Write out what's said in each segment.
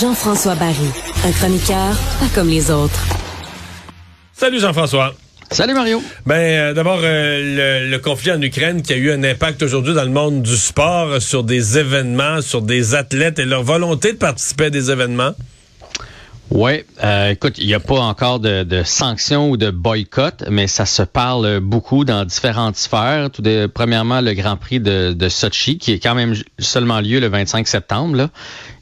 Jean-François Barry, un chroniqueur pas comme les autres. Salut Jean-François. Salut Mario. Ben euh, d'abord euh, le, conflit en Ukraine qui a eu un impact aujourd'hui dans le monde du sport euh, sur des événements, sur des athlètes et leur volonté de participer à des événements. Oui, euh, écoute, il n'y a pas encore de, de, sanctions ou de boycott, mais ça se parle beaucoup dans différentes sphères. Tout de, premièrement, le Grand Prix de, de Sochi, qui est quand même seulement lieu le 25 septembre. Là.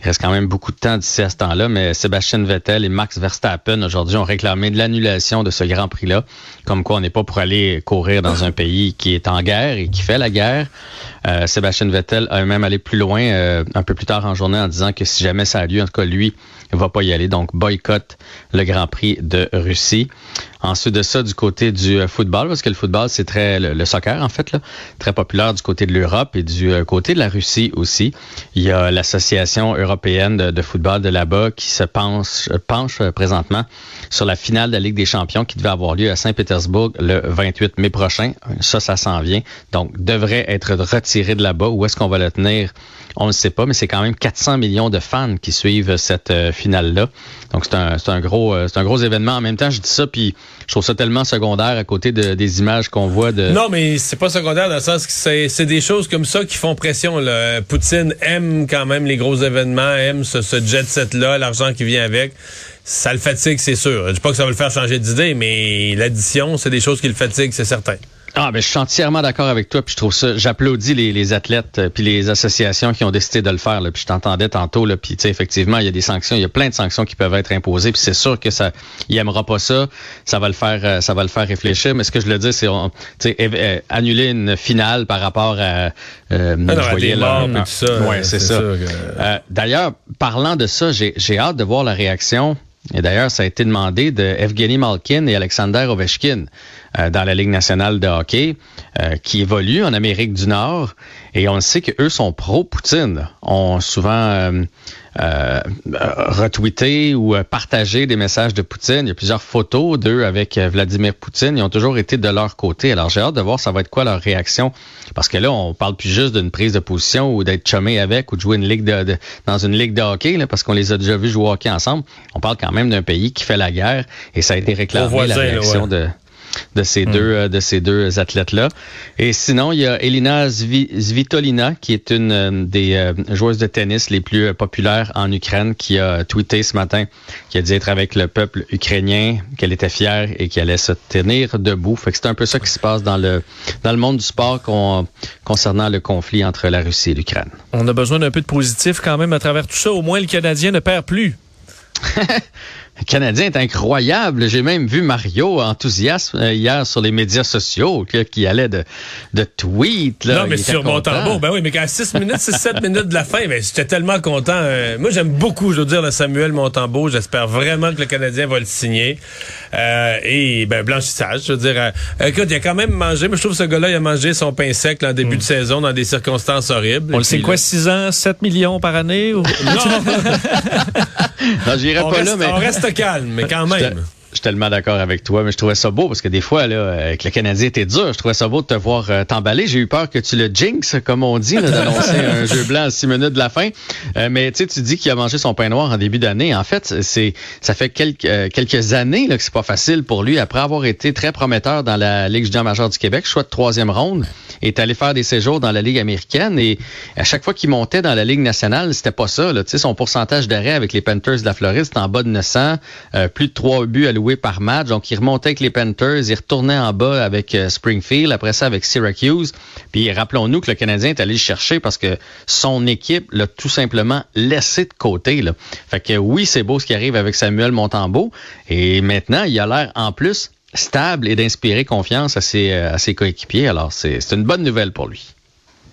Il reste quand même beaucoup de temps d'ici à ce temps-là, mais Sébastien Vettel et Max Verstappen aujourd'hui ont réclamé de l'annulation de ce Grand Prix-là, comme quoi on n'est pas pour aller courir dans un pays qui est en guerre et qui fait la guerre. Euh, Sébastien Vettel a même allé plus loin euh, un peu plus tard en journée en disant que si jamais ça a lieu, en tout cas lui, il va pas y aller. Donc boycott le Grand Prix de Russie. Ensuite de ça, du côté du euh, football, parce que le football, c'est très le, soccer, en fait, là, très populaire du côté de l'Europe et du euh, côté de la Russie aussi. Il y a l'Association européenne de, football de là-bas qui se penche, penche euh, présentement sur la finale de la Ligue des champions qui devait avoir lieu à Saint-Pétersbourg le 28 mai prochain. Ça, ça s'en vient. Donc, devrait être retiré de là-bas. Où est-ce qu'on va le tenir? On ne sait pas, mais c'est quand même 400 millions de fans qui suivent cette finale-là. Donc, c'est un, gros, un gros événement. En même temps, je dis ça, puis je trouve ça tellement secondaire à côté de, des images qu'on voit de. Non, mais c'est pas secondaire dans le sens que c'est des choses comme ça qui font pression. Là. Poutine aime quand même les gros événements, aime ce, ce jet set-là, l'argent qui vient avec. Ça le fatigue, c'est sûr. Je dis pas que ça va le faire changer d'idée, mais l'addition, c'est des choses qui le fatiguent, c'est certain. Ah, ben, je suis entièrement d'accord avec toi, puis je trouve ça, j'applaudis les, les athlètes euh, puis les associations qui ont décidé de le faire. Là, puis je t'entendais tantôt, là, puis effectivement, il y a des sanctions, il y a plein de sanctions qui peuvent être imposées, puis c'est sûr que ça, il aimera pas ça, ça va le faire, euh, ça va le faire réfléchir. Mais ce que je le dis, c'est, euh, annuler une finale par rapport à, euh, ah voyais, là, tout ça. Ouais, c'est ça. D'ailleurs, parlant de ça, j'ai hâte de voir la réaction et d'ailleurs, ça a été demandé de Evgeny Malkin et Alexander Ovechkin dans la Ligue nationale de hockey, euh, qui évoluent en Amérique du Nord. Et on sait qu'eux sont pro-Poutine. Ont souvent euh, euh, retweeté ou euh, partagé des messages de Poutine. Il y a plusieurs photos d'eux avec euh, Vladimir Poutine. Ils ont toujours été de leur côté. Alors j'ai hâte de voir ça va être quoi leur réaction. Parce que là, on parle plus juste d'une prise de position ou d'être chumé avec ou de jouer une ligue de, dans une ligue de hockey, là, parce qu'on les a déjà vus jouer au hockey ensemble. On parle quand même d'un pays qui fait la guerre et ça a été réclamé la réaction de de ces hmm. deux euh, de ces deux athlètes là. Et sinon, il y a Elina Svitolina qui est une euh, des euh, joueuses de tennis les plus populaires en Ukraine qui a tweeté ce matin qui a dit être avec le peuple ukrainien, qu'elle était fière et qu'elle allait se tenir debout. Fait que c'est un peu ça qui se passe dans le dans le monde du sport concernant le conflit entre la Russie et l'Ukraine. On a besoin d'un peu de positif quand même à travers tout ça. Au moins le Canadien ne perd plus. Le Canadien est incroyable. J'ai même vu Mario enthousiasme euh, hier sur les médias sociaux qui allait de, de tweets. Là. Non, mais sur mon tambour, ben oui, mais qu'à 6 minutes, 6-7 minutes de la fin, ben, j'étais tellement content. Euh, moi, j'aime beaucoup, je veux dire, le Samuel Montembeau. J'espère vraiment que le Canadien va le signer. Euh, et ben blanchissage, je veux dire. Euh, écoute, il a quand même mangé, mais je trouve que ce gars-là, il a mangé son pain sec en début mm. de saison dans des circonstances horribles. On le sait quoi, 6 ans, 7 millions par année? Ou... non, non j'irai pas là, mais... On reste calme, mais quand même. Je suis tellement d'accord avec toi, mais je trouvais ça beau parce que des fois, là, avec le Canadien était dur, je trouvais ça beau de te voir euh, t'emballer. J'ai eu peur que tu le jinx, comme on dit, d'annoncer un jeu blanc à six minutes de la fin. Euh, mais tu dis qu'il a mangé son pain noir en début d'année. En fait, c'est ça fait quelques, euh, quelques années là, que c'est pas facile pour lui. Après avoir été très prometteur dans la Ligue junior majeure du Québec, choix de troisième ronde, est allé faire des séjours dans la Ligue américaine. Et à chaque fois qu'il montait dans la Ligue nationale, c'était pas ça. Là. Son pourcentage d'arrêt avec les Panthers de la Floride, c'était en bas de 900, plus de trois buts par match. Donc, il remontait avec les Panthers, il retournait en bas avec euh, Springfield, après ça avec Syracuse. Puis rappelons-nous que le Canadien est allé le chercher parce que son équipe l'a tout simplement laissé de côté. Fait que oui, c'est beau ce qui arrive avec Samuel Montembeau. Et maintenant, il a l'air en plus stable et d'inspirer confiance à ses, euh, à ses coéquipiers. Alors, c'est une bonne nouvelle pour lui.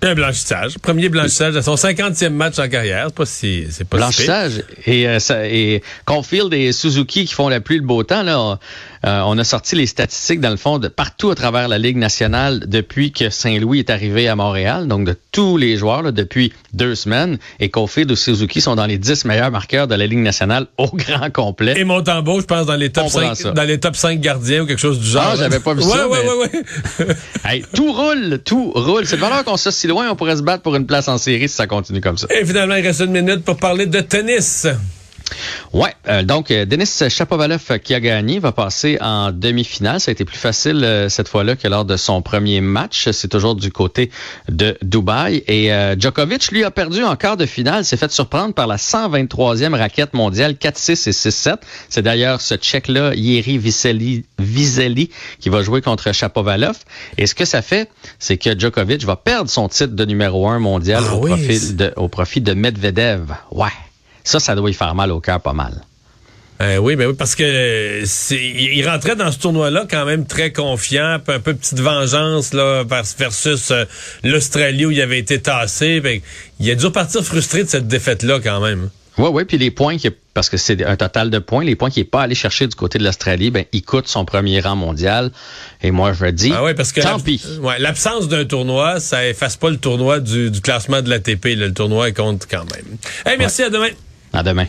Un blanchissage. Premier blanchissage de son 50e match en carrière. C'est pas si, c'est pas Blanchissage. et, euh, ça, et Caulfield et Suzuki qui font la pluie le beau temps, là, Euh, on a sorti les statistiques, dans le fond, de partout à travers la Ligue nationale depuis que Saint-Louis est arrivé à Montréal, donc de tous les joueurs là, depuis deux semaines. Et Kofi et Suzuki sont dans les 10 meilleurs marqueurs de la Ligue nationale au grand complet. Et Montembeau, je pense, dans les top 5, dans les top 5 gardiens ou quelque chose du genre. Ah, j'avais pas vu ouais, ça. Ouais, mais... ouais, ouais, hey, tout roule, tout roule. C'est de valeur qu'on soit si loin, on pourrait se battre pour une place en série si ça continue comme ça. Et finalement, il reste une minute pour parler de tennis. Ouais, euh, donc euh, Denis Chapovalov euh, qui a gagné va passer en demi-finale. Ça a été plus facile euh, cette fois-là que lors de son premier match. C'est toujours du côté de Dubaï. Et Djokovic, lui, a perdu en quart de finale. S'est fait surprendre par la 123e raquette mondiale 4-6 et 6-7. C'est d'ailleurs ce Tchèque-là, Yeri Vizelli, qui va jouer contre Chapovalov. Et ce que ça fait, c'est que Djokovic va perdre son titre de numéro 1 mondial ah au, oui, profit de, au profit de Medvedev. Ouais. Ça, ça doit y faire mal au cœur pas mal. Euh, oui, ben oui, parce que c'est, il rentrait dans ce tournoi-là quand même très confiant, un peu petite vengeance là versus euh, l'Australie où il avait été tassé. Ben, il a dû partir frustré de cette défaite-là quand même. Oui, oui, puis les points, qui, parce que c'est un total de points, les points qu'il n'est pas allé chercher du côté de l'Australie, ben, il coûte son premier rang mondial. Et moi, je dis, ah ouais, parce que tant pis. Ouais, l'absence d'un tournoi, ça efface pas le tournoi du, du classement de l'ATP. Le tournoi compte quand même. Hey, merci, ouais. à demain. À demain.